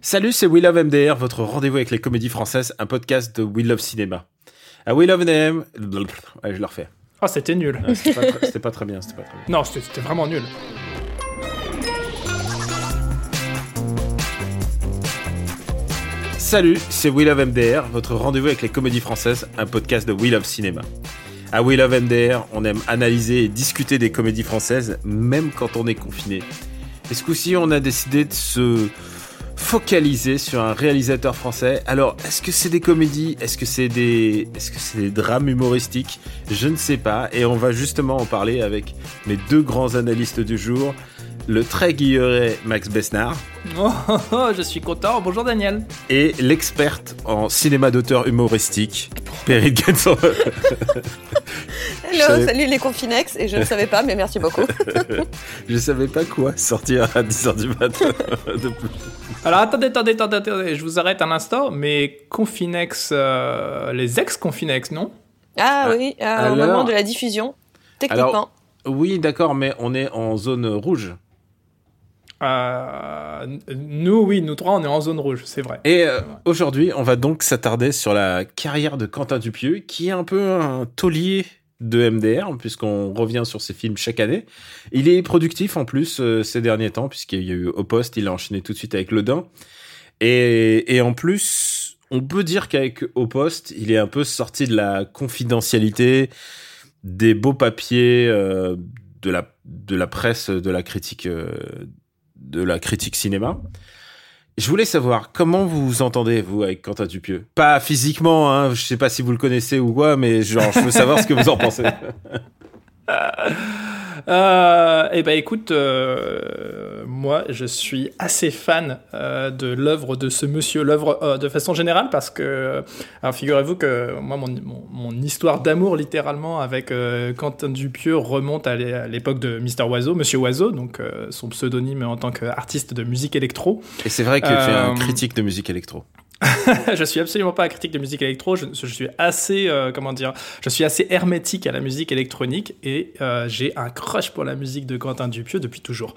Salut, c'est We Love MDR, votre rendez-vous avec les comédies françaises, un podcast de We Love Cinéma. À We Love MDR, je le refais. Oh, c'était nul. C'était pas, tr- c'était pas très bien, c'était pas très bien. Non, c'était c'était vraiment nul. Salut, c'est We Love MDR, votre rendez-vous avec les comédies françaises, un podcast de We Love Cinéma. À We Love MDR, on aime analyser et discuter des comédies françaises, même quand on est confiné. Et ce coup-ci, on a décidé de se focaliser sur un réalisateur français. Alors, est-ce que c'est des comédies? Est-ce que c'est des, est-ce que c'est des drames humoristiques? Je ne sais pas. Et on va justement en parler avec mes deux grands analystes du jour, le très guilleret Max Besnard. Oh, oh, oh, je suis content. Bonjour Daniel. et l'experte en cinéma d'auteur humoristique, Perrine. Hello, savais- salut les Confinex, et je ne savais pas, mais merci beaucoup. Je savais pas quoi sortir à 10h du matin. de plus. Alors attendez, attendez, attendez, attendez, je vous arrête un instant. Mais Confinex, euh, les ex-Confinex, non? Ah oui, euh, alors- au moment de la diffusion, techniquement. Alors- Oui, d'accord, mais on est en zone rouge. Euh, Nous, oui, nous trois, on est en zone rouge, c'est vrai. Et euh, aujourd'hui, on va donc s'attarder sur la carrière de Quentin Dupieux, qui est un peu un taulier de MDR, puisqu'on revient sur ses films chaque année. Il est productif en plus euh, ces derniers temps, puisqu'il y a eu Au Poste, il a enchaîné tout de suite avec Le Dain. Et, et en plus, on peut dire qu'avec Au Poste, il est un peu sorti de la confidentialité, des beaux papiers euh, de, la, de la presse, de la critique, euh, de la critique cinéma. Je voulais savoir comment vous vous entendez, vous, avec Quentin Dupieux. Pas physiquement, hein, je sais pas si vous le connaissez ou quoi, mais genre, je veux savoir ce que vous en pensez. Euh, eh ben écoute, euh, moi je suis assez fan euh, de l'œuvre de ce monsieur, l'œuvre euh, de façon générale, parce que, alors figurez-vous que moi mon, mon, mon histoire d'amour littéralement avec euh, Quentin Dupieux remonte à l'é- à l'époque de Mister Oiseau, Monsieur Oiseau, donc euh, son pseudonyme en tant qu'artiste de musique électro. Et c'est vrai que tu es un Euh, critique de musique électro. je suis absolument pas un critique de musique électro. Je, je suis assez, euh, comment dire, je suis assez hermétique à la musique électronique et euh, j'ai un crush pour la musique de Quentin Dupieux depuis toujours.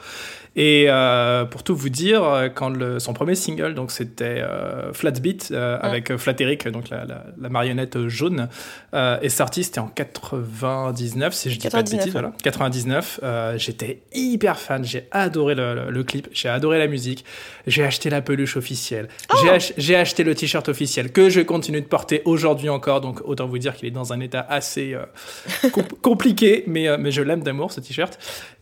Et euh, pour tout vous dire, quand le, son premier single, donc c'était Flat Beat avec euh, Flat Eric, donc la, la- la marionnette jaune, est sorti. C'était en 99, si je dis pas de 99, bêtises. Voilà. 99. euh, J'étais hyper fan. J'ai adoré le, le- le clip. J'ai adoré la musique. J'ai acheté la peluche officielle. Ach- J'ai acheté le t-shirt officiel que je continue de porter aujourd'hui encore. Donc autant vous dire qu'il est dans un état assez euh, com- compliqué, mais, euh, mais je l'aime d'amour ce t-shirt.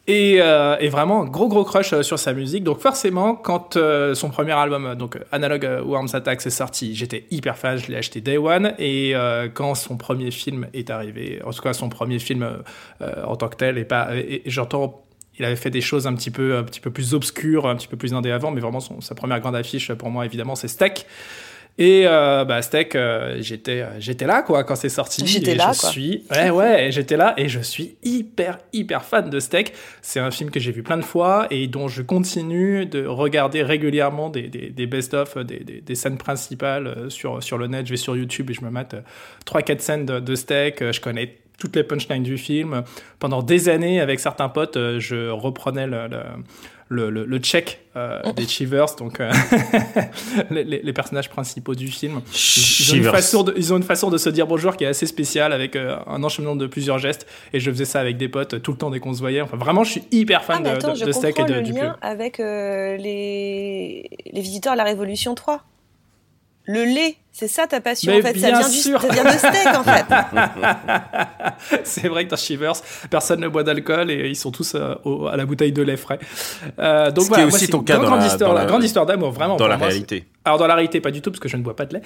Et, euh, et vraiment, gros gros crush euh, sur sa musique. Donc forcément, quand euh, son premier album, donc Analog Worms Attacks, est sorti, j'étais hyper fan, je l'ai acheté Day One. Et euh, quand son premier film est arrivé, en tout cas son premier film en tant que tel, et pas, et, et j'entends il avait fait des choses un petit peu, un petit peu plus obscures, un petit peu plus indé avant, mais vraiment son- sa première grande affiche pour moi, évidemment, c'est Steak. Et euh, bah, Steak, euh, j'étais, j'étais là quoi quand c'est sorti. J'étais là, je quoi. suis, ouais ouais, j'étais là et je suis hyper hyper fan de Steak. C'est un film que j'ai vu plein de fois et dont je continue de regarder régulièrement des, des, des best-of, des, des, des scènes principales euh, sur sur le net. Je vais sur YouTube et je me mate euh, trois quatre scènes de, de Steak. Euh, Je connais toutes les punchlines du film. Pendant des années, avec certains potes, euh, je reprenais le, le, le, le- le check euh, des Chivers, donc euh, les, personnages principaux du film. Ils, ils ont une Shivers. façon de, ils ont une façon de se dire bonjour qui est assez spéciale, avec euh, un enchaînement de plusieurs gestes. Et je faisais ça avec des potes tout le temps dès qu'on se voyait. Enfin, vraiment, je suis hyper fan Ah, mais de, attends, de, je de Steak et de le Dupieux. lien avec euh, les... les visiteurs à la Révolution 3. Le lait, c'est ça ta passion Mais en fait. Ça bien vient, du, sûr. ça vient de steak en fait. c'est vrai que dans Shivers, personne ne boit d'alcool et ils sont tous euh, au- à la bouteille de lait frais. Euh, donc Ce qui voilà, est moi, aussi c'est ton une cas grande, dans la- dans grande histoire d'amour, vraiment. Dans la moi, c'est- réalité. Alors dans la réalité, pas du tout, parce que je ne bois pas de lait.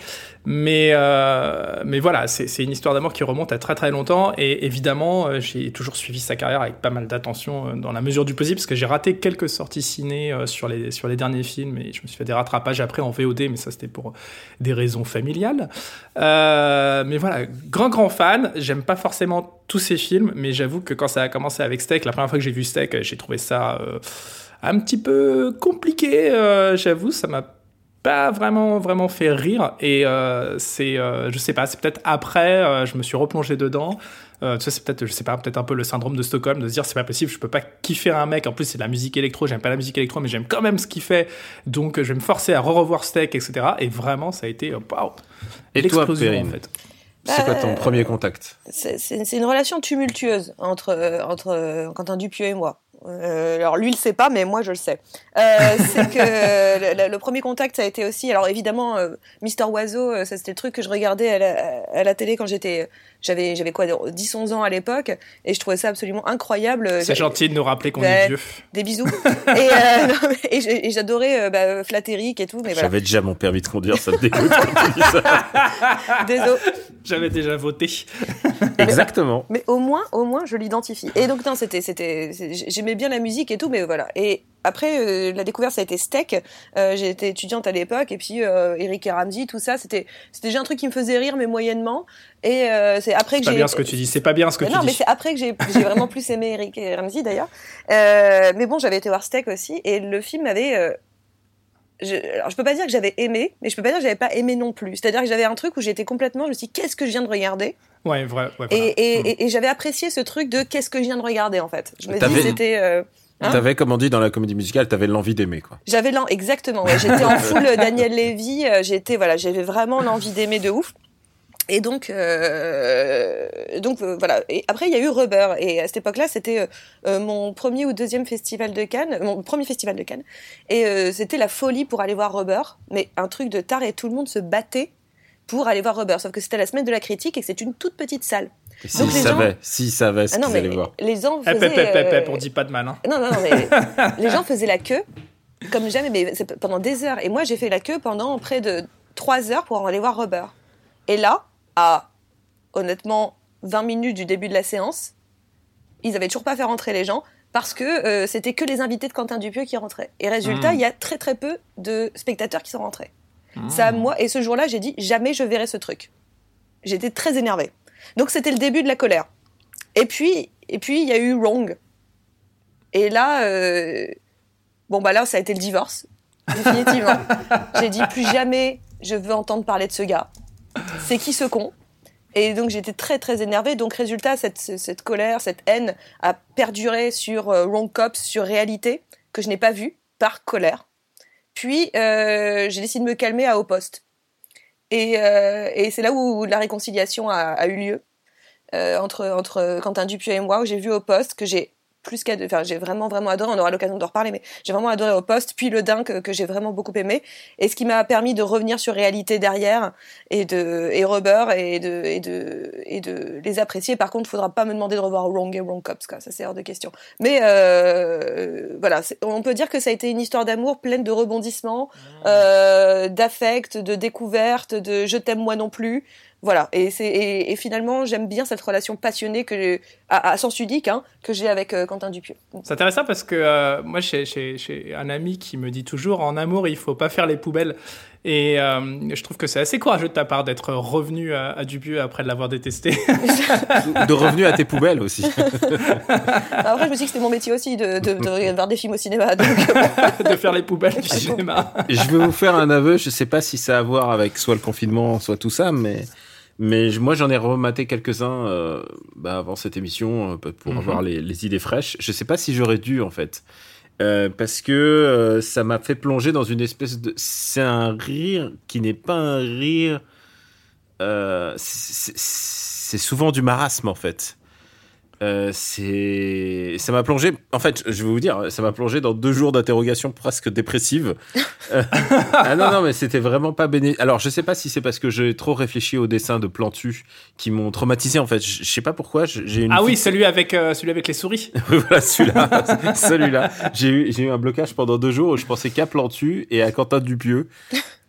Mais, euh, mais voilà, c'est une histoire d'amour qui remonte à très très longtemps. Et évidemment, euh, j'ai toujours suivi sa carrière avec pas mal d'attention euh, dans la mesure du possible, parce que j'ai raté quelques sorties ciné sur, les, sur les derniers films. Et je me suis fait des rattrapages après en VOD, mais ça c'était pour des raisons familiales. mais voilà, grand grand fan. J'aime pas forcément tous ces films, mais j'avoue que quand ça a commencé avec Steak, la première fois que j'ai vu Steak, j'ai trouvé ça un petit peu compliqué, j'avoue. Ça m'a pas vraiment vraiment fait rire et euh, c'est euh, je sais pas c'est peut-être après euh, je me suis replongé dedans. Euh, tu sais c'est peut-être je sais pas peut-être un peu le syndrome de Stockholm de se dire c'est pas possible je peux pas kiffer un mec. En plus c'est de la musique électro j'aime pas la musique électro mais j'aime quand même ce qu'il fait. Donc je vais me forcer à re-revoir Steak etc et vraiment ça a été waouh. Et toi Périne, en fait. c'est quoi ton premier contact? C'est une relation tumultueuse entre, entre Quentin Dupieux et moi. Euh, alors lui il le sait pas, mais moi je le sais. Euh, c'est que le, premier contact ça a été aussi. Alors évidemment, euh, Mister Oiseau, euh, ça c'était le truc que je regardais à la, à la télé quand j'étais j'avais j'avais quoi 10 11 ans à l'époque et je trouvais ça absolument incroyable. C'est gentil de nous rappeler qu'on est vieux. des bisous. Et, euh, et j'adorais euh, bah, Flatteric et tout mais j'avais déjà mon permis de conduire ça me dégoûte. Désolé j'avais déjà voté exactement mais au moins au moins je l'identifie et donc non c'était c'était j'aimais bien la musique et tout mais voilà et après, euh, la découverte, ça a été Steak. Euh, J'étais étudiante à l'époque, et puis euh, Eric et Ramsey, tout ça, c'était c'était déjà un truc qui me faisait rire, mais moyennement. Et euh, c'est après que j'ai. C'est pas bien ce que tu dis. C'est pas bien ce que tu non, dis. Non, mais c'est après que j'ai vraiment plus aimé Eric et Ramsey d'ailleurs. Euh, mais bon, j'avais été voir Steak aussi, et le film avait. Je, alors je peux pas dire que j'avais aimé, mais je peux pas dire que j'avais pas aimé non plus. C'est-à-dire que j'avais un truc où j'étais complètement, je me suis dit, qu'est-ce que je viens de regarder? Ouais, vrai. Ouais, et, et, mm. et, et j'avais apprécié ce truc de qu'est-ce que je viens de regarder en fait. Je me dis, c'était. Hein? t'avais, comme on dit dans la comédie musicale, t'avais l'envie d'aimer, quoi. J'avais l'envie, exactement. Ouais. J'étais en full Daniel Lévy. Euh, j'étais, voilà, j'avais vraiment l'envie d'aimer de ouf. Et donc, euh, donc euh, voilà. Et après, il y a eu Rubber. Et à cette époque-là, c'était euh, mon premier ou deuxième festival de Cannes, mon premier festival de Cannes. Et euh, c'était la folie pour aller voir Rubber. Mais un truc de tard et tout le monde se battait pour aller voir Rubber. Sauf que c'était la semaine de la critique et que c'est une toute petite salle. S'ils savaient, s'ils savaient ce ah qu'ils allaient voir. Les gens eh, faisaient... Euh... on dit pas de mal. Hein. Non, non, non, mais les gens faisaient la queue comme jamais, mais pendant des heures. Et moi, j'ai fait la queue pendant près de trois heures pour aller voir Rubber. Et là, à honnêtement 20 minutes du début de la séance, ils avaient toujours pas fait rentrer les gens parce que euh, c'était que les invités de Quentin Dupieux qui rentraient. Et résultat, hmm. il y a très très peu de spectateurs qui sont rentrés. Hmm. Ça, moi, et ce jour-là, j'ai dit jamais je verrai ce truc. J'étais très énervée. Donc c'était le début de la colère. Et puis, et puis il y a eu Wrong. Et là, euh, bon bah là, ça a été le divorce, définitivement. J'ai dit plus jamais je veux entendre parler de ce gars. C'est qui ce con? Et donc j'étais très très énervée. Donc résultat, cette, cette colère, cette haine a perduré sur euh, Wrong Cops, sur Réalité, que je n'ai pas vu, par colère. Puis euh, j'ai décidé de me calmer à Au Poste. Et, euh, et c'est là où la réconciliation a, a eu lieu euh, entre, entre Quentin Dupieux et moi, où j'ai vu au poste que j'ai plus qu'à enfin j'ai vraiment vraiment adoré. On aura l'occasion de reparler mais j'ai vraiment adoré au poste puis le dingue que, que j'ai vraiment beaucoup aimé. Et ce qui m'a permis de revenir sur réalité derrière et de et Rubber et de et de et de les apprécier. Par contre il faudra pas me demander de revoir Wrong et Wrong Cops quoi. Ça c'est hors de question. Mais euh, voilà. On peut dire que ça a été une histoire d'amour pleine de rebondissements mmh. euh, d'affect de découverte de je t'aime moi non plus voilà, et, c'est, et, finalement, j'aime bien cette relation passionnée que à, à sens unique hein, que j'ai avec euh, Quentin Dupieux. C'est intéressant parce que euh, moi, j'ai, j'ai, un ami qui me dit toujours en amour, il faut pas faire les poubelles. Et euh, je trouve que c'est assez courageux de ta part d'être revenu à, à Dupieux après de l'avoir détesté. de revenu à tes poubelles aussi. Après, je me suis dit que c'était mon métier aussi de, de, de regarder des films au cinéma. Donc... de faire les poubelles du cinéma. Je vais vous faire un aveu, je sais pas si ça a à voir avec soit le confinement, soit tout ça, mais mais moi, j'en ai rematé quelques-uns euh, bah, avant cette émission euh, pour mhm. avoir les, les, idées fraîches. Je sais pas si j'aurais dû en fait, euh, parce que ça m'a fait plonger dans une espèce de. C'est un rire qui n'est pas un rire. C'est souvent du marasme en fait. Euh, c'est ça m'a plongé en fait je vais vous dire ça m'a plongé dans deux jours d'interrogation presque dépressive. Euh, ah non non mais c'était vraiment pas béné alors je sais pas si c'est parce que j'ai trop réfléchi aux dessins de Plantu qui m'ont traumatisé en fait. Je, sais pas pourquoi j'ai une ah oui celui avec euh, celui avec les souris. Voilà celui-là celui-là. J'ai eu j'ai eu un blocage pendant deux jours où je pensais qu'à Plantu et à Quentin Dupieux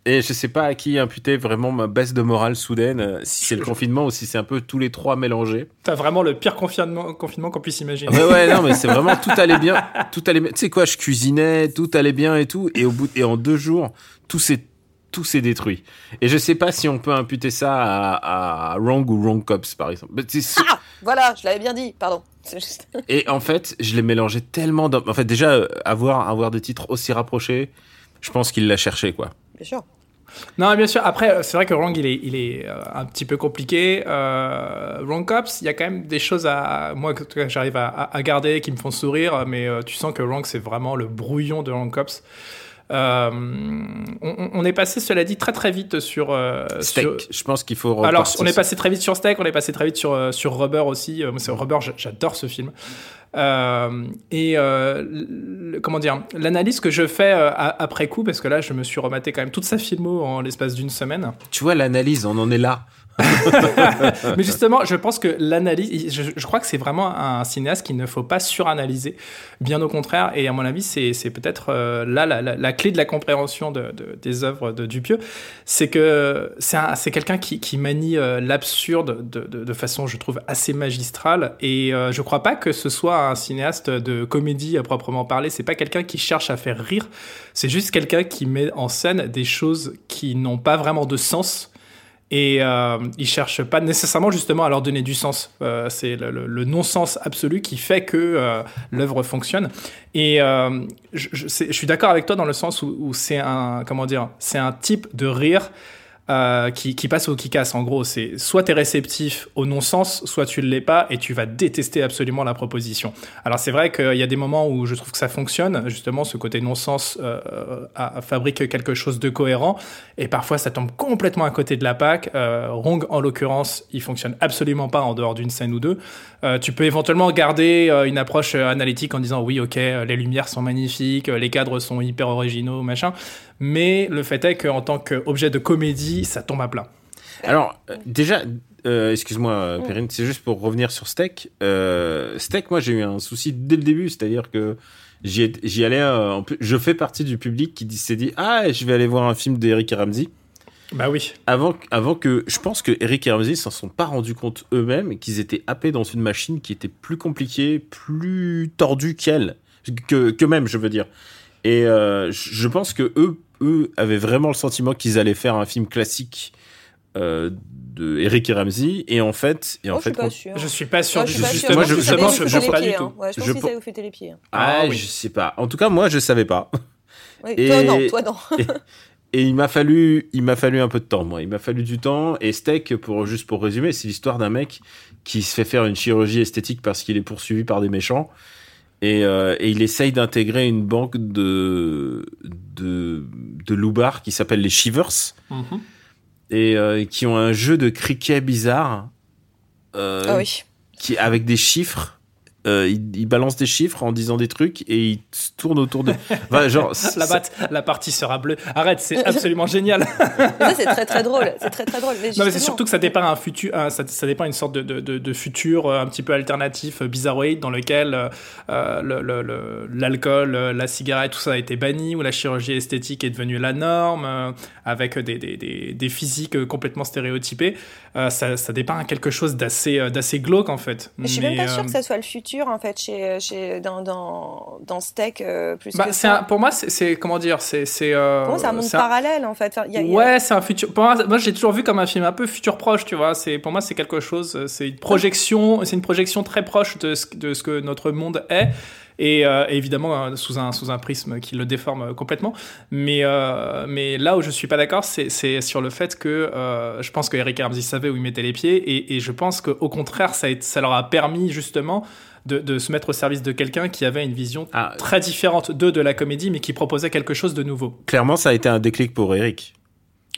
Et je sais pas à qui imputer vraiment ma baisse de morale soudaine, euh, si c'est le confinement ou si c'est un peu tous les trois mélangés. T'as vraiment le pire confinement, confinement qu'on puisse imaginer. Ouais, ouais, non, mais c'est vraiment tout allait bien, tout allait bien. Tu sais quoi, je cuisinais, tout allait bien et tout, et au bout et en deux jours, tout s'est tout s'est détruit. Et je sais pas si on peut imputer ça à, à Wrong ou Wrong Cops, par exemple. Mais Ah Voilà, je l'avais bien dit, pardon. Juste- Et en fait, je l'ai mélangé tellement. dans- En fait, déjà, euh, avoir, avoir des titres aussi rapprochés, je pense qu'il l'a cherché, quoi. Bien sûr. Non, bien sûr. Après, c'est vrai que Wrong, il est, euh, un petit peu compliqué. Euh, Wrong Cops, il y a quand même des choses à moi que j'arrive à garder qui me font sourire, mais euh, tu sens que Wrong, c'est vraiment le brouillon de Wrong Cops. Euh, on, on est passé, cela dit, très très vite sur. euh, Steak, sur- je pense qu'il faut. Alors, on est passé très vite sur Steak, on est passé très vite sur, euh, sur Rubber aussi. Euh, moi, c'est Rubber, j'a- j'adore ce film. Euh, et le- comment dire, l'analyse que je fais après coup, parce que là, je me suis rematé quand même toute sa filmo en l'espace d'une semaine. Tu vois, l'analyse, on en est là. Mais justement, je pense que l'analyse, je, crois que c'est vraiment un cinéaste qu'il ne faut pas suranalyser, bien au contraire. Et à mon avis, c'est peut-être euh, là la, clé de la compréhension de, de- des œuvres de Dupieux, c'est que c'est un- c'est quelqu'un qui, manie euh, l'absurde de, de, de façon, je trouve, assez magistrale. Et euh, je crois pas que ce soit un cinéaste de comédie à proprement parler. C'est pas quelqu'un qui cherche à faire rire. C'est juste quelqu'un qui met en scène des choses qui n'ont pas vraiment de sens. Et euh, il cherche pas nécessairement justement à leur donner du sens. Euh, c'est le, le- le non-sens absolu qui fait que euh, l'œuvre fonctionne. Et euh, je, je- je suis d'accord avec toi dans le sens où, où c'est un comment dire, c'est un type de rire euh, qui, qui passe au qui casse. En gros, c'est soit tu es réceptif au non-sens, soit tu ne l'es pas et tu vas détester absolument la proposition. Alors c'est vrai qu'il y a des moments où je trouve que ça fonctionne, justement, ce côté non-sens euh, a- fabrique quelque chose de cohérent et parfois ça tombe complètement à côté de la PAC. Euh, Rong, en l'occurrence, il fonctionne absolument pas en dehors d'une scène ou deux. Euh, tu peux éventuellement garder euh, une approche euh, analytique en disant oui, ok, euh, les lumières sont magnifiques, euh, les cadres sont hyper originaux, machin. Mais le fait est qu'en tant qu'objet de comédie, ça tombe à plat. Alors, euh, déjà, euh, excuse-moi, euh, Perrine, c'est juste pour revenir sur Steak. Euh, Steak, moi, j'ai eu un souci dès le début, c'est-à-dire que j'y ai- j'y allais. euh, en plus, je fais partie du public qui s'est dit Ah, je vais aller voir un film d'Eric Ramsey. Bah oui. Avant, avant que. Je pense que Eric et Ramsey s'en sont pas rendus compte eux-mêmes qu'ils étaient happés dans une machine qui était plus compliquée, plus tordue qu'elle. Que, que même, je veux dire. Et euh, je je pense que eux, eux avaient vraiment le sentiment qu'ils allaient faire un film classique euh, de Eric et Ramsey. Et en fait. Et en Oh, je fait suis pas sûre. Je suis pas sûr Moi, du je suis pas. Justement, Je je- pense que je pense- je pense- pas hein. du je Je pense ça vous fait les pieds. hein. Ah, Ah oui. je sais pas. En tout cas, moi, je savais pas. Oui, Et- Toi non, toi non. Et il m'a fallu, il m'a fallu un peu de temps, moi. Il m'a fallu du temps. Et Steak, pour juste pour résumer, c'est l'histoire d'un mec qui se fait faire une chirurgie esthétique parce qu'il est poursuivi par des méchants. Et, euh, et il essaye d'intégrer une banque de de qui s'appelle les Shivers Mhm. et euh, qui ont un jeu de cricket bizarre. euh, Ah oui. qui avec des chiffres. Euh, il, il balance des chiffres en disant des trucs et il se tourne autour de. Enfin, genre, La, batte, la partie sera bleue. Arrête, c'est absolument génial. Ça, c'est très très drôle. C'est très très drôle. Non, Mais c'est surtout que ça dépeint un futur, un- ça, ça dépeint une sorte de, de, de, de futur euh, un petit peu alternatif, euh, bizarroïde, dans lequel euh, le- le- le- l'alcool, la cigarette, tout ça a été banni, où la chirurgie esthétique est devenue la norme, euh, avec des, des, des, des physiques complètement stéréotypées. Euh, ça, ça dépeint quelque chose d'assez d'assez glauque, en fait. Mais je suis Mais, même pas sûre euh, que ça soit le futur en fait chez, chez dans dans dans Steak euh, plus bah, que ça. un- pour moi, c'est- comment dire, c'est c'est euh, c'est un monde parallèle en fait. Enfin, y a- y a- Ouais, c'est un futur. Pour moi, moi j'ai toujours vu comme un film un peu futur proche, tu vois. C'est pour moi, c'est quelque chose. C'est une projection. C'est une projection très proche de ce, de ce que notre monde est. Et euh, évidemment euh, sous un sous un prisme qui le déforme complètement. Mais euh, mais là où je suis pas d'accord, c'est c'est sur le fait que euh, je pense que Eric savait où il mettait les pieds et, et je pense qu'au contraire, ça a ça leur a permis justement de, de se mettre au service de quelqu'un qui avait une vision Ah. très différente d'eux de la comédie, mais qui proposait quelque chose de nouveau. clairement, ça a été un déclic pour Eric.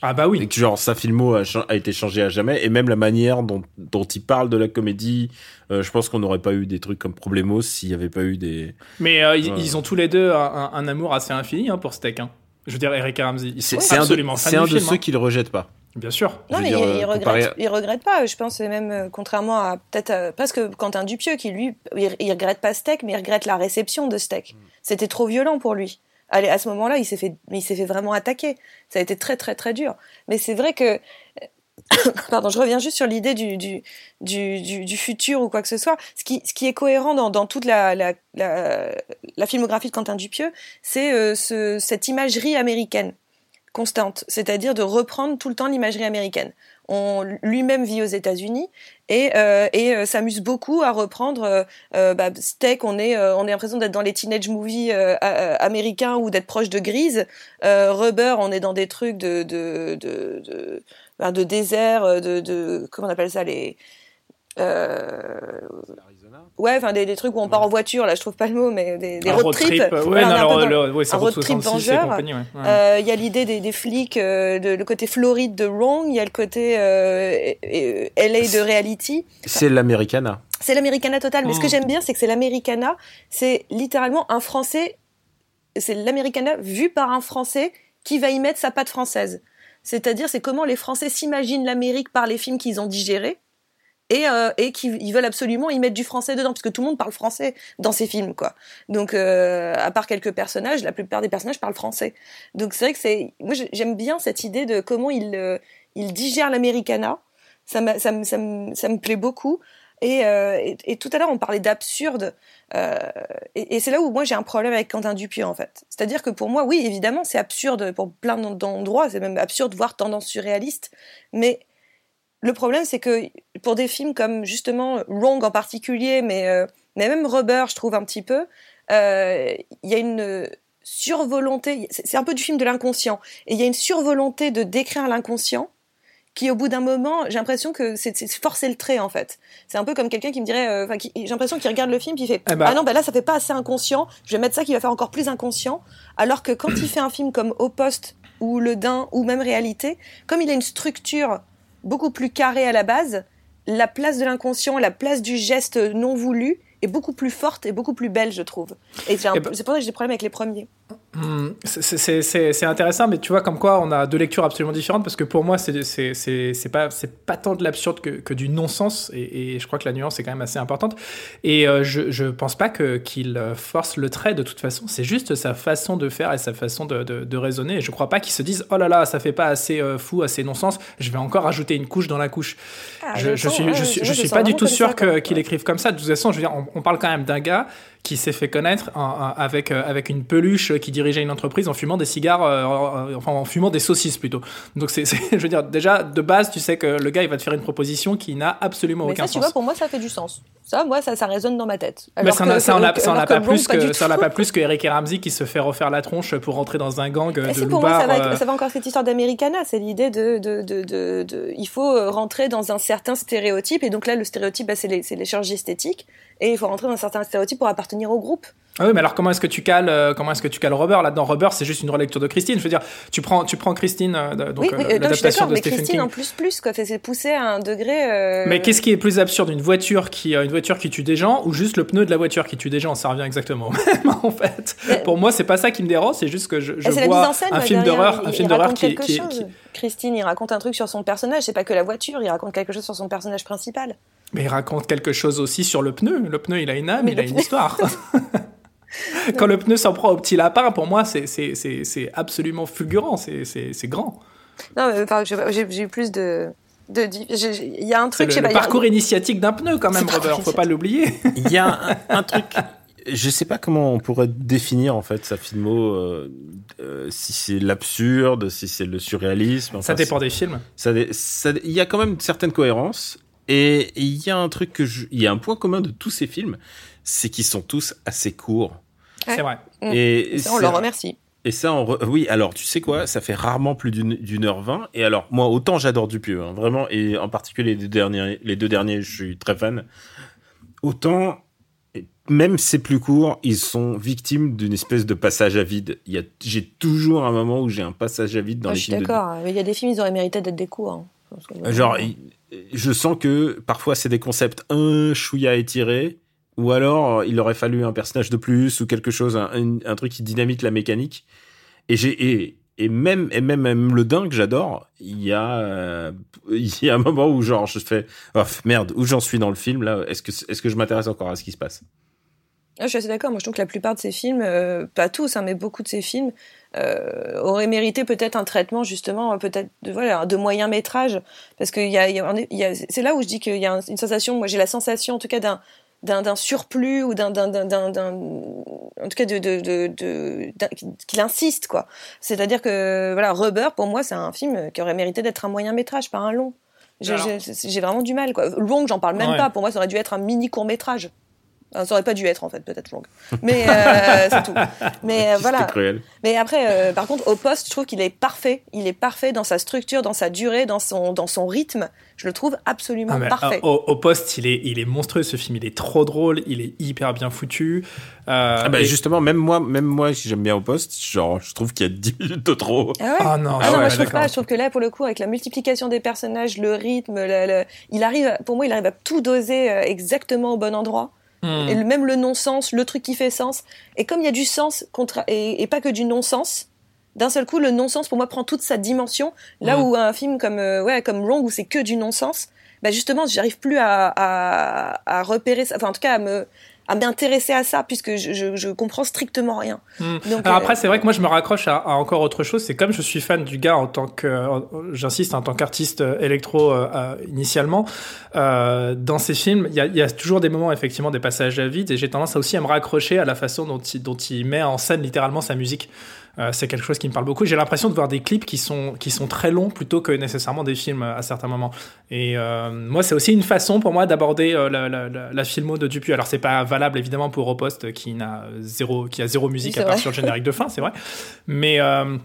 Ah bah oui. Et que, genre, sa filmo a, été changé à jamais. Et même la manière dont, dont il parle de la comédie, euh, je pense qu'on n'aurait pas eu des trucs comme Problemos s'il n'y avait pas eu des. Mais euh, ils, Ouais. ils ont tous les deux un, amour assez infini hein, pour Steak. hein. Je veux dire, Eric Ramsey, ils sont C'est c'est un de, ceux hein. qui le rejettent pas. Bien sûr. Non, mais il, dire, il euh, regrette, comparé- il regrette pas. Je pense que même euh, contrairement à peut-être euh, presque Quentin Dupieux qui lui, il, il regrette pas Steak, mais il regrette la réception de Steak. C'était trop violent pour lui. Allez, à ce moment-là, il s'est fait, il s'est fait vraiment attaquer. Ça a été très, très, très dur. Mais c'est vrai que, pardon, je reviens juste sur l'idée du, du, du, du, futur ou quoi que ce soit. Ce qui, ce qui est cohérent dans, dans toute la, la, la, la, filmographie de Quentin Dupieux, c'est euh, ce, cette imagerie américaine constante, c'est-à-dire de reprendre tout le temps l'imagerie américaine. On lui-même vit aux États-Unis et, euh, et euh, s'amuse beaucoup à reprendre euh, euh bah, Steak. On est on est l'impression d'être dans les teenage movies américains ou d'être proche de Grise. Rubber, on est dans des trucs de de de, de, bah, de désert, de, de comment on appelle ça les Ouais, enfin des, des, trucs où on part en voiture, là je trouve pas le mot, mais des, des road, trips. Trip. Ouais, non, alors, le, ouais, un road trip vengeur. Il ouais. euh, y a l'idée des, des flics, euh, de, le côté Floride de Wrong, il y a le côté euh, LA de Reality. C'est l'Americana. C'est l'Americana total, mais ce que mm. j'aime bien, c'est que c'est l'Americana, c'est littéralement un Français, c'est l'Americana vu par un Français qui va y mettre sa patte française. C'est-à-dire, c'est comment les Français s'imaginent l'Amérique par les films qu'ils ont digérés et, euh, et qui ils veulent absolument y mettre du français dedans parce que tout le monde parle français dans ces films quoi. Donc euh, à part quelques personnages, la plupart des personnages parlent français. Donc c'est vrai que c'est moi j'aime bien cette idée de comment il euh, il digère l'americana. Ça me ça me ça me, ça me plaît beaucoup. Et, euh, et, et, tout à l'heure, on parlait d'absurde. Euh, et, et c'est là où moi j'ai un problème avec Quentin Dupieux, en fait. C'est-à-dire que pour moi, oui, évidemment, c'est absurde pour plein d'endroits. C'est même absurde, voire tendance surréaliste. Mais le problème, c'est que pour des films comme justement Wrong en particulier, mais, euh, mais même Rubber, je trouve un petit peu, euh, il y a une survolonté, c'est un peu du film de l'inconscient, et il y a une survolonté de décrire l'inconscient qui au bout d'un moment, j'ai l'impression que c'est forcer le trait en fait. C'est un peu comme quelqu'un qui me dirait, euh, j'ai l'impression qu'il regarde le film puis il fait, eh ben ah non, bah là ça fait pas assez inconscient, je vais mettre ça qui va faire encore plus inconscient. Alors que quand il fait un film comme Au Poste ou Le Dain ou même Réalité, comme il a une structure beaucoup plus carré à la base, la place de l'inconscient, la place du geste non voulu est beaucoup plus forte et beaucoup plus belle, je trouve. Et, et ben c'est pour ça que j'ai des problèmes avec les premiers. Hmm, c'est intéressant, mais tu vois, comme quoi on a deux lectures absolument différentes, parce que pour moi, c'est pas, pas tant de l'absurde que, que, du non-sens, et, et, je crois que la nuance est quand même assez importante. Et euh, je, je pense pas qu'il force le trait de toute façon, c'est juste sa façon de faire et sa façon de, de, de raisonner. Et je crois pas qu'il se dise, oh là là, ça fait pas assez euh, fou, assez non-sens, je vais encore ajouter une couche dans la couche. Ah, je, je, suis, je, suis, je suis pas du tout sûr qu'il écrive comme ça. De toute façon, je veux dire, on, on parle quand même d'un gars qui s'est fait connaître avec, euh, avec une peluche qui dirigeait une entreprise en fumant des cigares, euh, enfin en fumant des saucisses plutôt. Donc c'est, je veux dire, déjà de base, tu sais que le gars il va te faire une proposition qui n'a absolument aucun ça, sens. Tu vois, pour moi ça fait du sens. Ça, moi, ça, ça résonne dans ma tête. Mais ça n'en a, pas, plus que, ça pas plus que Eric et Ramsey qui se fait refaire la tronche pour rentrer dans un gang de pour moi, ça va, ça va encore cette histoire d'Americana. C'est l'idée de, de, de, de, il faut rentrer dans un certain stéréotype. Et donc là, le stéréotype, bah, c'est les, les chirurgies esthétiques et il faut rentrer dans un certain stéréotype pour appartenir au groupe. Ah oui, mais alors comment est-ce que tu cales, euh, comment est-ce que tu cales Rubber là-dedans? Rubber, c'est juste une relecture de Christine. Je veux dire, tu prends, tu prends Christine, euh, donc oui, euh, l'adaptation de mais Stephen Christine en plus plus quoi, c'est poussé à un degré. Mais qu'est-ce qui est plus absurde, une voiture qui, une voiture qui tue des gens ou juste le pneu de la voiture qui tue des gens? Ça revient exactement en fait. Pour moi, c'est pas ça qui me dérange, c'est juste que je, je vois un film d'horreur, un film d'horreur qui, qui, qui, Christine, il raconte un truc sur son personnage. C'est pas que la voiture, il raconte quelque chose sur son personnage principal. Mais il raconte quelque chose aussi sur le pneu. Le pneu, il a une âme, il a une histoire. Quand le pneu s'en prend au petit lapin, pour moi, c'est absolument fulgurant, c'est grand. Non, mais j'ai eu plus de. Il y a un truc. C'est le, parcours initiatique d'un pneu, quand même, Robert, faut pas l'oublier. Il y a un, truc. Je sais pas comment on pourrait définir en fait sa filmo, euh, euh, si c'est l'absurde, si c'est le surréalisme. ça dépend des films. Il y a quand même certaines cohérences et il y a un truc que il y a un point commun de tous ces films, c'est qu'ils sont tous assez courts. C'est vrai. Mm. Et, ça, on leur remercie. Et ça, oui, alors tu sais quoi, ça fait rarement plus d'une heure vingt. Et alors, moi, autant j'adore Dupieux, hein, vraiment, et en particulier les deux derniers, les deux derniers, je suis très fan. Autant, même c'est plus court, ils sont victimes d'une espèce de passage à vide. J'ai toujours un moment où j'ai un passage à vide dans les films. Je suis d'accord, mais il y a des films, ils auraient mérité d'être des courts. Hein. Genre, je sens que parfois c'est des concepts un chouïa étirés ou alors, il aurait fallu un personnage de plus ou quelque chose, un, truc qui dynamite la mécanique. Et j'ai et, même et même, même le dingue, j'adore. Il y a euh, y a un moment où genre je fais oh, merde où j'en suis dans le film là. Est-ce que est-ce que je m'intéresse encore à ce qui se passe? Ah, je suis assez d'accord. Moi, je trouve que la plupart de ces films, euh, pas tous, hein, mais beaucoup de ces films, euh, auraient mérité peut-être un traitement justement, peut-être de voilà, de moyen métrage, parce que y a, y a, y a c'est là où je dis qu'il y a une sensation. Moi, j'ai la sensation, en tout cas, d'un d'un surplus ou d'un d'un d'un en tout cas de de de, de qu'il insiste quoi. C'est-à-dire que voilà Rubber pour moi c'est un film qui aurait mérité d'être un moyen métrage pas un long. J'ai vraiment du mal quoi. Long j'en parle même pas. Pour moi ça aurait dû être un mini court métrage ça aurait pas dû être en fait, peut-être longue. Mais euh, c'est tout. Mais euh, voilà. Cruel. Mais après, euh, par contre, au poste, je trouve qu'il est parfait. Il est parfait dans sa structure, dans sa durée, dans son dans son rythme. Je le trouve absolument ah, parfait. Au, au, poste, il est il est monstrueux. Ce film, il est trop drôle. Il est hyper bien foutu. ah bah justement, même moi, même moi, si j'aime bien au poste, genre, je trouve qu'il y a 10 minutes de trop. Ah, ouais ah non, ah non ouais, moi, je trouve pas. Je trouve que là, pour le coup, avec la multiplication des personnages, le rythme, le, le, il arrive. Pour moi, il arrive à tout doser exactement au bon endroit. Hmm. Et le, même le non-sens, le truc qui fait sens. Et comme il y a du sens contre, et, et pas que du non-sens, d'un seul coup, le non-sens pour moi prend toute sa dimension. Là Mm. où un film comme euh, ouais comme Wrong où c'est que du non-sens, bah justement, j'arrive plus à, à, à repérer ça. Enfin, en tout cas, à me à m'intéresser à ça puisque je, je, je comprends strictement rien. Hmm. Donc, Alors euh, après, c'est vrai que moi, je me raccroche à, à encore autre chose. C'est comme je suis fan du gars en tant que, euh, j'insiste, en tant qu'artiste euh, électro euh, initialement. Dans ces films, il y y a toujours des moments, effectivement, des passages à vide, et j'ai tendance aussi à me raccrocher à la façon dont il, dont il met en scène littéralement sa musique. Euh, c'est quelque chose qui me parle beaucoup. J'ai l'impression de voir des clips qui sont qui sont très longs plutôt que nécessairement des films à certains moments. Et euh, moi, c'est aussi une façon pour moi d'aborder euh, la, la, la, filmo de Dupuis. Alors, c'est pas valable évidemment pour Opost qui n'a zéro qui a zéro musique à part sur le générique de fin, c'est vrai. Mais euh,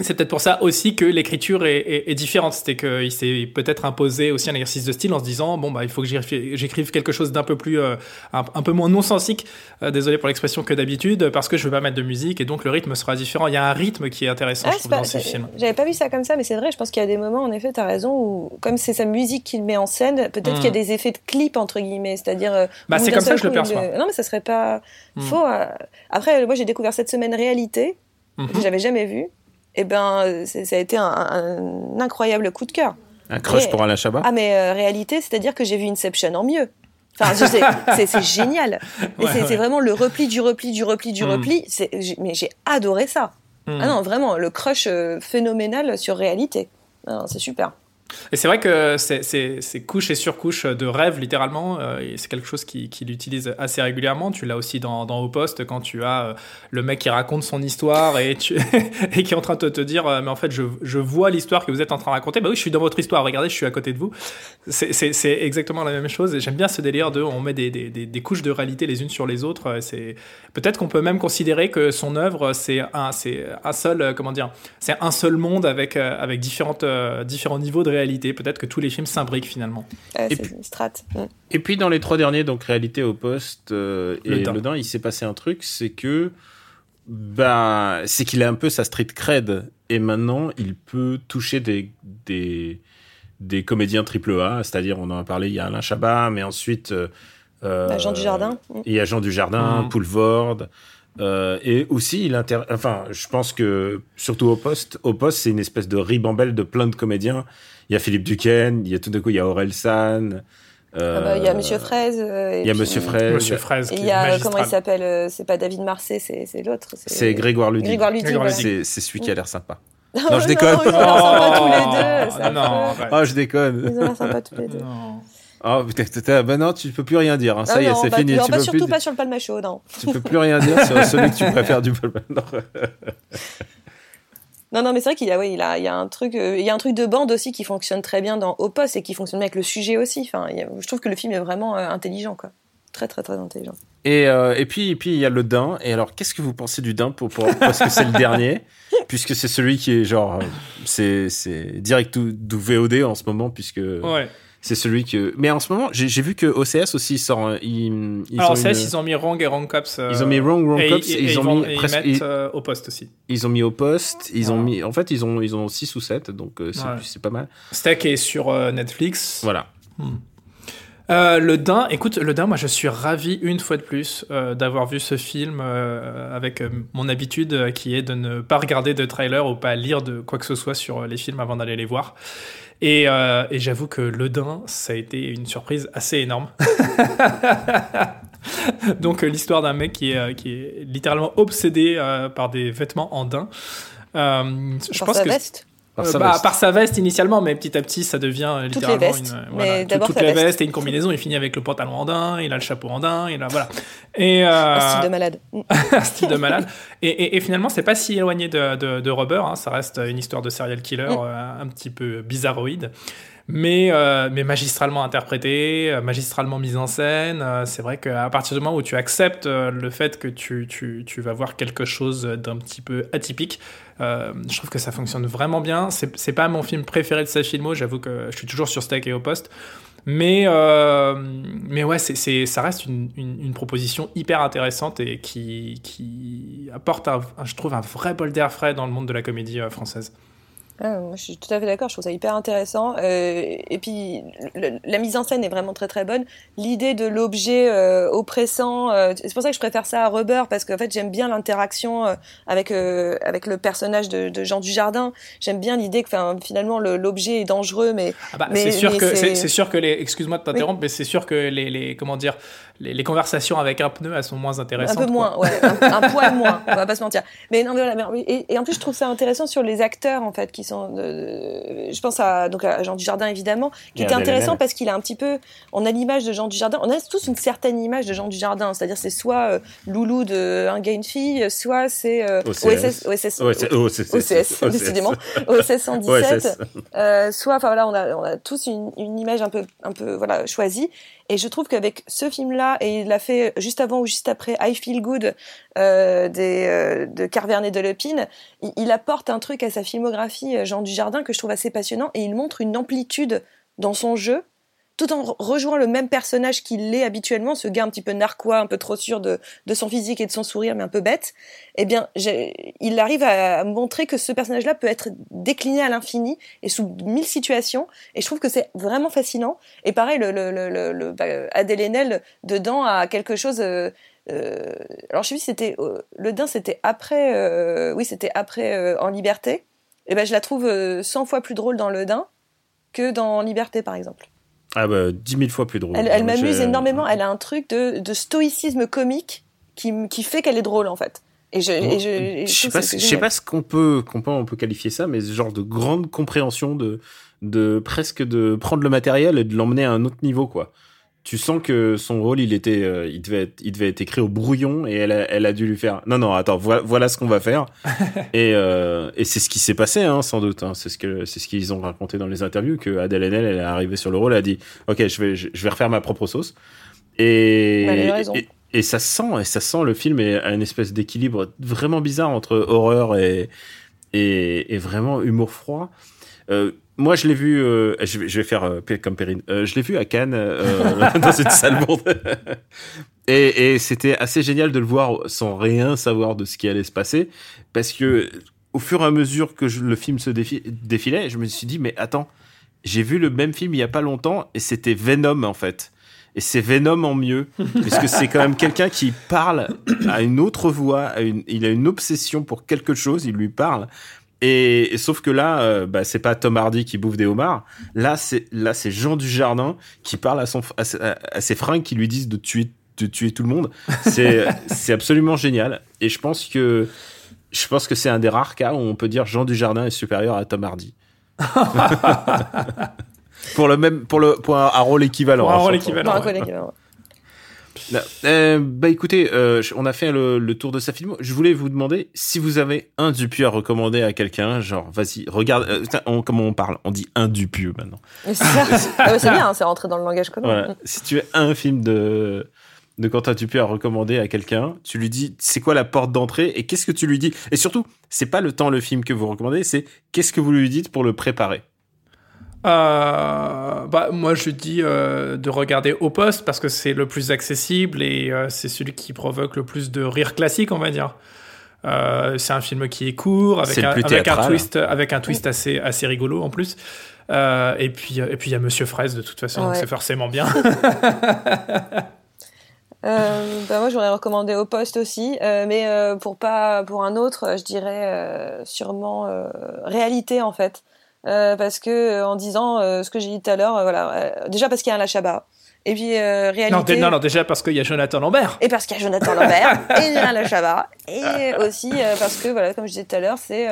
c'est peut-être pour ça aussi que l'écriture est, est, est différente. C'était qu'il s'est peut-être imposé aussi un exercice de style en se disant bon bah il faut que j'écrive quelque chose d'un peu plus euh, un, un peu moins non sensique. Euh, désolé pour l'expression que d'habitude parce que je veux pas mettre de musique et donc le rythme sera différent. Il y a un rythme qui est intéressant Ouais, je trouve pas- dans ces films. J'avais pas vu ça comme ça, mais c'est vrai. Je pense qu'il y a des moments, en effet, t'as raison, où comme c'est sa musique qu'il met en scène, peut-être qu'il y a des effets de clip entre guillemets, c'est-à-dire. euh, Bah, c'est comme ça que je le perçois. Non, mais ça serait pas Mm. faux. euh. Après, moi, j'ai découvert cette semaine réalité Mhm. que j'avais jamais vue. Et ben, ça a été un, un incroyable coup de cœur. Un crush Et- pour Alain Chabat? Ah, mais euh, réalité, c'est-à-dire que j'ai vu Inception en mieux. Enfin, c'est- génial. Et Ouais, c'est ouais. vraiment le repli du repli du repli du Mm. repli. Mais j'ai adoré ça. Mm. Ah non, vraiment, le crush euh, phénoménal sur réalité. Ah C'est super. Et c'est vrai que c'est- c'est c'est couche et surcouche de rêve, littéralement, euh, c'est quelque chose qu'il qu'il utilise assez régulièrement. Tu l'as aussi dans, dans Au Poste, quand tu as euh, le mec qui raconte son histoire et, qui est en train de te dire euh, Mais en fait, je, vois l'histoire que vous êtes en train de raconter. Bah oui, je suis dans votre histoire, regardez, je suis à côté de vous. C'est- exactement la même chose. J'aime bien ce délire de on met des, couches de réalité les unes sur les autres. Peut-être qu'on peut même considérer que son œuvre, c'est un, seul, comment dire, c'est un seul monde avec, différents niveaux de réalité. Peut-être que tous les films s'imbriquent finalement. Euh, Et puis- une strat. Mm. Et puis dans les trois derniers, donc réalité au poste euh, et Le le Dain. Il s'est passé un truc, c'est que bah c'est qu'il a un peu sa street cred et maintenant il peut toucher des des des comédiens triple A, c'est-à-dire on en a parlé, il y a Alain Chabat, mais ensuite euh, euh, Bah, Jean Dujardin. Mm. il y a Jean Dujardin, Mm. Poulvord. Euh, et aussi, il inter... enfin, je pense que surtout au poste, au poste, c'est une espèce de ribambelle de plein de comédiens. Il y a Philippe Duquesne, il y a tout d'un coup, il y a Aurel San. euh, Ah bah, Il y a Monsieur Fraise. euh, Il y a puis- Monsieur Fraise. Monsieur Fraise, Et qui il y a, euh, magistral. comment il s'appelle euh, C'est pas David Marseille, c'est c'est l'autre. C'est Grégoire Ludig. Grégoire Ludig. Grégoire voilà. Ludig. C'est c'est celui qui a l'air sympa. Non, Non, je déconne. Ils ont l'air sympas tous les deux. c'est non. Oh, je déconne. Ils ont l'air sympas tous les deux. Non. Oh, putain, putain, bah non, tu peux plus rien dire. hein. Ça Ah y est, non, c'est bah, fini. alors, Tu bah, peux, surtout plus, pas sur le palmacho, non. tu peux plus rien dire sur celui que tu préfères du non. Non, non, mais c'est vrai qu'il y a, oui, il a, il y a un truc, euh, il y a un truc de bande aussi qui fonctionne très bien dans Opus et qui fonctionne bien avec le sujet aussi. Enfin, il y a- je trouve que le film est vraiment euh, intelligent, quoi. Très, très, très intelligent. Et, euh, et puis, et puis il y a le Dain. Et alors, qu'est-ce que vous pensez du Dain pour, pour- parce que c'est le dernier, puisque c'est celui qui est genre, c'est c'est direct du, du VOD en ce moment, puisque Ouais. C'est celui que. Mais en ce moment, j'ai vu que OCS aussi sort. un- Ils, ils Alors, ont une- ils ont mis Wrong et Wrong Cops. euh, Ils ont mis Wrong, Wrong et, Cops, et- ils et ont vont- mis et ils presque- ils- euh, au poste aussi. Ils ont mis au poste. Ils ont mis. En fait, ils ont ils ont 6 ou 7 donc euh, c'est pas mal. Steak est sur euh, Netflix. Voilà. Euh, le Dain, écoute, le Dain, moi je suis ravi une fois de plus euh, d'avoir vu ce film euh, avec euh, mon habitude euh, qui est de ne pas regarder de trailer ou pas lire de quoi que ce soit sur euh, les films avant d'aller les voir. Et, euh, et j'avoue que le Dain, ça a été une surprise assez énorme. Donc l'histoire d'un mec qui est, qui est littéralement obsédé par des vêtements andins. je pense que veste? Par, sa bah, par, sa veste initialement, mais petit à petit, ça devient littéralement toutes les vestes, une, voilà, toutes les vestes et une combinaison. Il finit avec le pantalon andin, il a le chapeau andin, il a voilà. Et euh, un style de malade. un style de malade. Et, et, et finalement, c'est pas si éloigné de, de, de Rubber. Hein. Ça reste une histoire de serial killer mm. euh, un petit peu bizarroïde mais, euh, mais magistralement interprété, euh, magistralement mise en scène. Euh, c'est vrai qu'à partir du moment où tu acceptes le fait que tu, tu, tu vas voir quelque chose d'un petit peu atypique, je trouve que ça fonctionne vraiment bien. C'est pas mon film préféré de sa filmo, j'avoue que je suis toujours sur Steak et au poste. Mais, mais ouais, c'est, ça reste une, une, proposition hyper intéressante et qui, qui apporte, je trouve, un vrai bol d'air frais dans le monde de la comédie française. Ah, je suis tout à fait d'accord, je trouve ça hyper intéressant. Euh, et puis, la mise en scène est vraiment très très bonne. L'idée de l'objet euh, oppressant, euh, c'est pour ça que je préfère ça à Rubber, parce qu'en fait, j'aime bien l'interaction euh, avec, euh, avec le personnage de, de Jean Dujardin. J'aime bien l'idée que finalement, l'objet est dangereux, mais. Ah bah, c'est sûr, que, c'est sûr que les. Excuse-moi de t'interrompre, mais c'est sûr que les, les. Comment dire les, les, conversations avec un pneu, elles sont moins intéressantes. Un peu moins, ouais. Un, un, poil moins, on va pas se mentir. Mais non, mais voilà. Et, et, en plus, je trouve ça intéressant sur les acteurs, en fait, qui sont. De, je pense à, donc à Jean Dujardin, évidemment, qui était intéressant parce qu'il a un petit peu. On a l'image de Jean Dujardin. On a tous une certaine image de Jean Dujardin. C'est-à-dire, c'est soit euh, Loulou de Un gars, une fille, soit c'est euh, OSS, OSS, OSS, OSS, décidément, OSS 117. Euh, soit, enfin voilà, on a, on a tous une, une image un peu, un peu, voilà, choisie. Et je trouve qu'avec ce film-là, et il l'a fait juste avant ou juste après I Feel Good euh, euh, de Carverne et de Lepine, il, il, apporte un truc à sa filmographie, euh, Jean Dujardin, que je trouve assez passionnant, et il montre une amplitude dans son jeu tout en rejoignant le même personnage qu'il est habituellement, ce gars un petit peu narquois, un peu trop sûr de, de son physique et de son sourire, mais un peu bête, eh bien, il arrive à montrer que ce personnage-là peut être décliné à l'infini et sous mille situations, et je trouve que c'est vraiment fascinant. Et pareil, le, le, le, le bah, Adèle Haenel, dedans, a quelque chose... Euh, euh, alors je sais plus si c'était euh, le Dain c'était après euh, oui c'était après euh, en liberté et eh ben je la trouve 100 fois plus drôle dans le Dain que dans Liberté par exemple ah bah, dix mille fois plus drôle. Elle, m'amuse énormément. Elle a un truc de, de stoïcisme comique qui, qui fait qu'elle est drôle, en fait. Et je, et je, je, sais pas, je sais pas ce qu'on peut, qu'on peut, on peut qualifier ça, mais ce genre de grande compréhension de, de presque de prendre le matériel et de l'emmener à un autre niveau, quoi tu sens que son rôle, il était, euh, il devait être, il devait être écrit au brouillon et elle a, elle a dû lui faire. Non, non, attends, voilà, voilà ce qu'on va faire. et euh, et c'est ce qui s'est passé, hein, sans doute. Hein, c'est ce que, c'est ce qu'ils ont raconté dans les interviews que Adèle Haenel, elle est arrivée sur le rôle, elle a dit, ok, je vais, je, vais refaire ma propre sauce. Et, et, et, ça sent, et ça sent le film est une espèce d'équilibre vraiment bizarre entre horreur et et, et vraiment humour froid. Euh, moi, je l'ai vu. Euh, je, vais, je, vais, faire euh, comme Perrine. Euh, je l'ai vu à Cannes euh, dans une salle monde. et, et c'était assez génial de le voir sans rien savoir de ce qui allait se passer, parce que au fur et à mesure que je, le film se défilait, je me suis dit mais attends, j'ai vu le même film il y a pas longtemps et c'était Venom en fait. Et c'est Venom en mieux, parce que c'est quand même quelqu'un qui parle à une autre voix, à une, il a une obsession pour quelque chose, il lui parle, et, sauf que là, euh, bah, c'est pas Tom Hardy qui bouffe des homards. Là, c'est là, c'est Jean Dujardin qui parle à son à, ses fringues qui lui disent de tuer de tuer tout le monde. C'est c'est absolument génial. Et je pense que je pense que c'est un des rares cas où on peut dire Jean Dujardin est supérieur à Tom Hardy. pour le même pour le pour un, rôle équivalent. Pour un rôle équivalent. Euh, bah écoutez, euh, on a fait le, le, tour de sa film. Je voulais vous demander si vous avez un Dupieux à recommander à quelqu'un. Genre, vas-y, regarde. Euh, on, comment on parle? On dit un Dupieux maintenant. C'est ah bien, hein, c'est rentré dans le langage commun. Si tu as un film de de Quentin Dupieux à recommander à quelqu'un, tu lui dis c'est quoi la porte d'entrée et qu'est-ce que tu lui dis? Et surtout, c'est pas le temps le film que vous recommandez, c'est qu'est-ce que vous lui dites pour le préparer? Euh, bah, moi, je dis euh, de regarder au poste parce que c'est le plus accessible et euh, c'est celui qui provoque le plus de rire classique, on va dire. Euh, c'est un film qui est court, avec, un, avec un, twist, avec un twist assez, assez rigolo en plus. et puis, et puis il y a Monsieur Fraise de toute façon, donc c'est forcément bien. bah moi j'aurais recommandé au poste aussi, mais pour pas pour un autre, je dirais sûrement réalité en fait. Euh, parce que euh, en disant euh, ce que j'ai dit tout à l'heure, voilà, déjà parce qu'il y a un Lachaba Et puis Non, réalité. dé- non, non, déjà parce qu'il y a Jonathan Lambert. Et parce qu'il y a Jonathan Lambert et Nina Chabat. Et aussi parce que, voilà, comme je disais tout à l'heure, c'est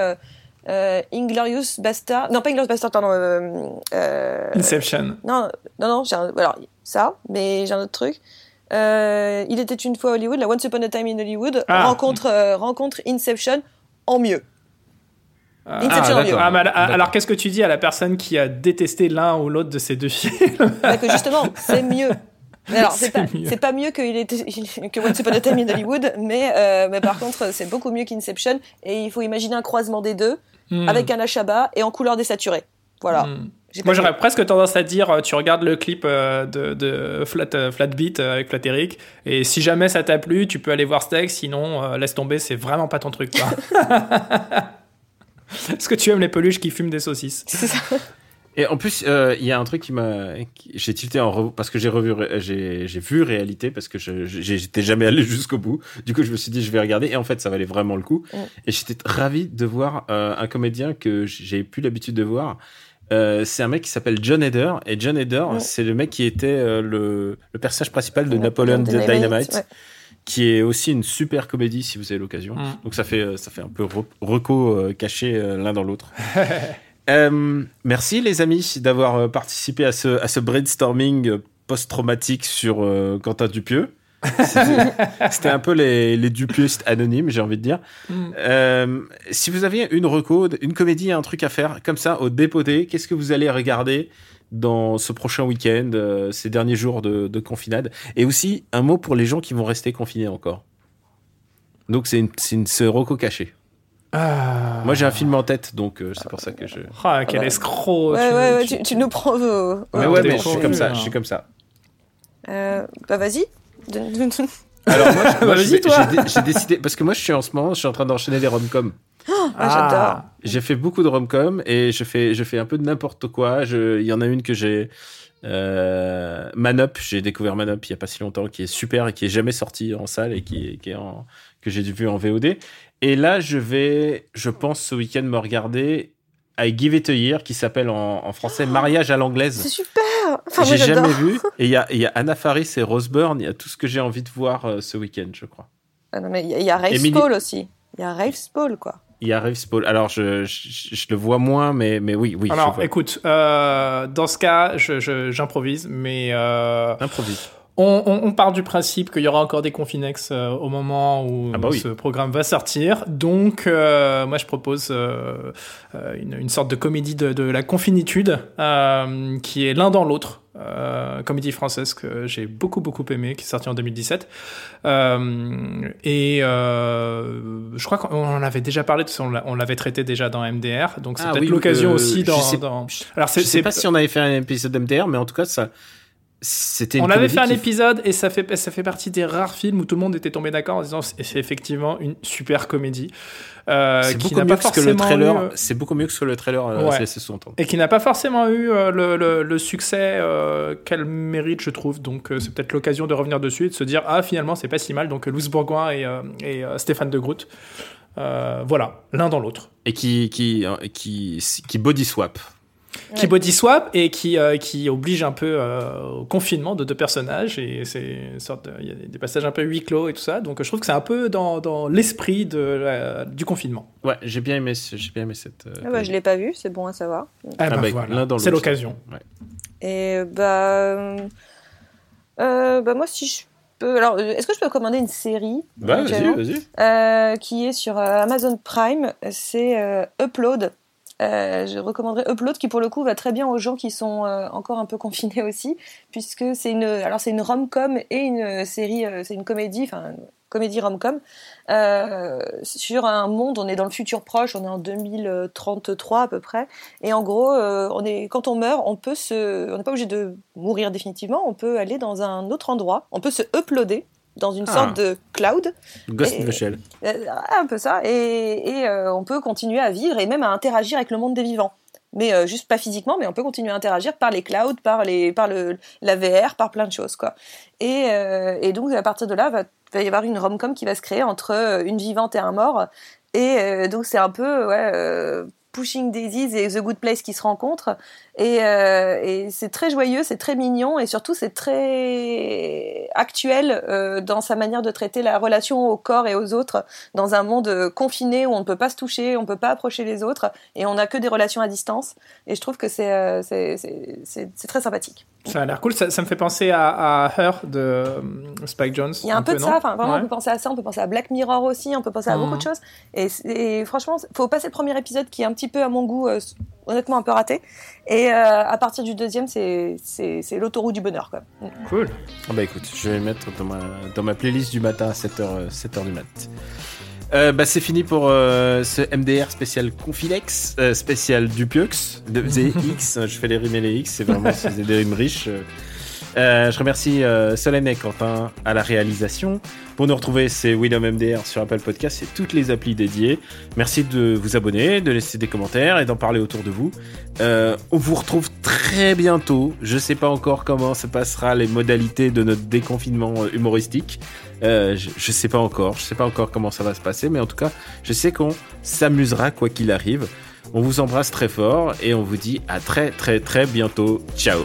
euh, Inglorious Bastard. Non, pas Inglorious Bastard, pardon. Euh, euh, Inception. non, non, non, j'ai un- alors ça, mais j'ai un autre truc. Il était une fois à Hollywood, la Once Upon a Time in Hollywood, Ah. rencontre, rencontre Inception en mieux. Ah. Ah, mais alors, qu'est-ce que tu dis à la personne qui a détesté l'un ou l'autre de ces deux films Bah, que justement, c'est mieux. Alors, c'est pas, mieux. c'est pas mieux qu'il était, que Once Upon a Time in Hollywood, mais, euh, mais par contre, c'est beaucoup mieux qu'Inception. Et il faut imaginer un croisement des deux, Hmm. avec un Achaba et en couleur désaturée. Voilà. Hmm. Moi, j'aurais presque tendance à dire, euh, tu regardes le clip euh, de, de Flat, Flat Beat euh, avec Flat Eric, et si jamais ça t'a plu, tu peux aller voir Steak, sinon, euh, laisse tomber, c'est vraiment pas ton truc, quoi. Est-ce que tu aimes les peluches qui fument des saucisses C'est ça. Et en plus, euh, il y a un truc qui m'a, j'ai tilté en re- parce que j'ai revu, j'ai, vu réalité parce que j'étais jamais allé jusqu'au bout. Du coup, je me suis dit, je vais regarder et en fait, ça valait vraiment le coup. Et j'étais ravi de voir euh, un comédien que j'ai plus l'habitude de voir. Euh, c'est un mec qui s'appelle John Heder et John Heder, Mm. c'est le mec qui était euh, le, le personnage principal de Napoleon Napoleon Dynamite, Dynamite, ouais. Qui est aussi une super comédie si vous avez l'occasion. Mm. Donc ça fait, euh, ça fait un peu re- reco euh, caché euh, l'un dans l'autre. Euh, merci les amis d'avoir participé à ce, à ce brainstorming post-traumatique sur Quentin Dupieux. C'était un peu les, les Dupieux anonymes, j'ai envie de dire. Mm. Si vous aviez une reco, une comédie, un truc à faire comme ça au dépoté, qu'est-ce que vous allez regarder? Dans ce prochain week-end, euh, ces derniers jours de, de confinade Et aussi un mot pour les gens qui vont rester confinés encore. Donc c'est une, c'est une reco caché. Ah. Moi j'ai un film en tête, donc euh, c'est pour ça que je. Ah, quel Ah bah. escroc Ouais, tu- ouais, ouais, tu- tu, tu nous prends au. Mais Ah, ouais, mais je suis comme ça, je suis comme ça. Euh, bah, vas-y. Alors moi, moi, Vas-y, je vais- toi. j'ai dé- j'ai décidé parce que moi je suis en ce moment, je suis en train d'enchaîner les rom-coms. Ah, j'adore. J'ai fait beaucoup de rom-coms et je fais je fais un peu de n'importe quoi. Il y en a une que j'ai euh, Man Up, j'ai découvert Man Up il y a pas si longtemps, qui est super et qui est jamais sorti en salle et qui, est- qui est en, que j'ai vu en VOD. Et là, je vais, je pense ce week-end me regarder I Give It a Year, qui s'appelle en, en français Mariage à C'est l'anglaise. super. Enfin, J'ai jamais vu. Et il y a, y a Anna Faris et Rose Byrne. Il y a tout ce que j'ai envie de voir euh, ce week-end, je crois. Ah, non, mais il y a- il y a Rafe Emily- Spall aussi. Il y a Rafe Spall, quoi. Il y a Reeves Paul. Alors, je, je, je le vois moins, mais, mais oui, oui. Alors, écoute, euh, dans ce cas, je- je- j'improvise, mais euh, Improvise. On, on- on part du principe qu'il y aura encore des Confinex euh, au moment où Ah bah oui. ce programme va sortir. Donc, euh, moi, je propose euh, euh, une, une sorte de comédie de, de la confinitude euh, qui est l'un dans l'autre. Euh, comédie française que j'ai beaucoup beaucoup aimé, qui est sortie en 2017. Euh, et euh, je crois qu'on en avait déjà parlé, parce on l'avait traité déjà dans MDR, donc c'est Ah peut-être oui, l'occasion aussi je dans. sais- dans- Alors Je c'est sais pas si on avait fait un épisode MDR, mais en tout cas, ça, c'était On avait fait un qui- épisode et ça fait, ça fait partie des rares films où tout le monde était tombé d'accord en disant c'est c'est effectivement une super comédie. euh, C'est qui beaucoup mieux que ce que le trailer. eu, C'est beaucoup mieux que ce que le trailer euh, Ouais. c'est- et qui n'a pas forcément eu euh, le, le- le succès euh, qu'elle mérite, je trouve. Donc c'est peut-être l'occasion de revenir dessus et de se dire ah finalement c'est pas si mal. Donc Louis Bourgoin et, et Stéphane de Groot. Voilà, l'un dans l'autre. Et qui, qui, euh, qui, qui body swap. Qui Ouais. body swap et qui, euh, qui oblige un peu euh, au confinement de deux personnages. Et c'est une sorte de- il y a des passages un peu huis clos et tout ça. Donc je trouve que c'est un peu dans, dans l'esprit de la- du confinement. Ouais, j'ai bien aimé, j'ai bien aimé cette. euh, Ah bah, je l'ai pas vu, c'est bon à savoir. Ah, Ah bah, bah, voilà. C'est l'occasion. Ouais. Et bah, euh, bah moi si je peux, alors est-ce que je peux commander une série Bah, vas-y, vas-y. euh, qui est sur euh, Amazon Prime, c'est euh, Upload. Euh, je recommanderais Upload qui pour le coup va très bien aux gens qui sont euh, encore un peu confinés aussi, puisque c'est une, alors c'est une rom-com et une série, euh, c'est une comédie, enfin comédie rom-com sur un monde. On est dans le futur proche, on est en 2033 à peu près, et en gros, on est quand on meurt, on peut se, on n'est pas obligé de mourir définitivement, on peut aller dans un autre endroit, on peut se uploader dans une Ah. sorte de cloud Ghost in Et- the Shell. euh, un peu ça. Et, et, euh, on peut continuer à vivre et même à interagir avec le monde des vivants. Mais euh, juste pas physiquement, mais on peut continuer à interagir par les clouds, par, les, par le, la VR, par plein de choses. quoi. Et, euh, et donc à partir de là, va, va y avoir une rom-com qui va se créer entre une vivante et un mort. Et euh, donc c'est un peu ouais, Pushing Daisies et The Good Place qui se rencontrent. Et, euh, et c'est très joyeux, c'est très mignon et surtout c'est très actuel euh, dans sa manière de traiter la relation au corps et aux autres dans un monde confiné où on ne peut pas se toucher, on ne peut pas approcher les autres et on n'a que des relations à distance. Et je trouve que c'est euh, très sympathique. Ça a l'air cool. Ça, ça me fait penser à, à Her de euh, Spike Jones. Il y a un, peu, de ça, enfin vraiment Ouais. on peut penser à ça, on peut penser à Black Mirror aussi, on peut penser à beaucoup de choses. Et, et franchement, faut passer le premier épisode qui est un petit peu à mon goût, euh, honnêtement un peu raté. Et euh, à partir du deuxième, c'est l'autoroute du bonheur quoi. Mm. Cool. Ah bah écoute, je vais le mettre dans ma, dans ma playlist du matin à 7h, 7h du mat. Euh, bah c'est fini pour euh, ce MDR spécial Confilex, euh, spécial Dupiox, de des X, je fais les rimes et les X, c'est vraiment des rimes riches. Euh. Je remercie euh, Solène et Quentin à la réalisation. Pour nous retrouver, c'est William MDR sur Apple Podcast et toutes les applis dédiées. Merci de vous abonner, de laisser des commentaires et d'en parler autour de vous. Euh, on vous retrouve très bientôt. Je sais pas encore comment se passera les modalités de notre déconfinement euh, humoristique. Je, je sais pas encore. Je sais pas encore comment ça va se passer, mais en tout cas, je sais qu'on s'amusera quoi qu'il arrive. On vous embrasse très fort et on vous dit à très très très bientôt. Ciao.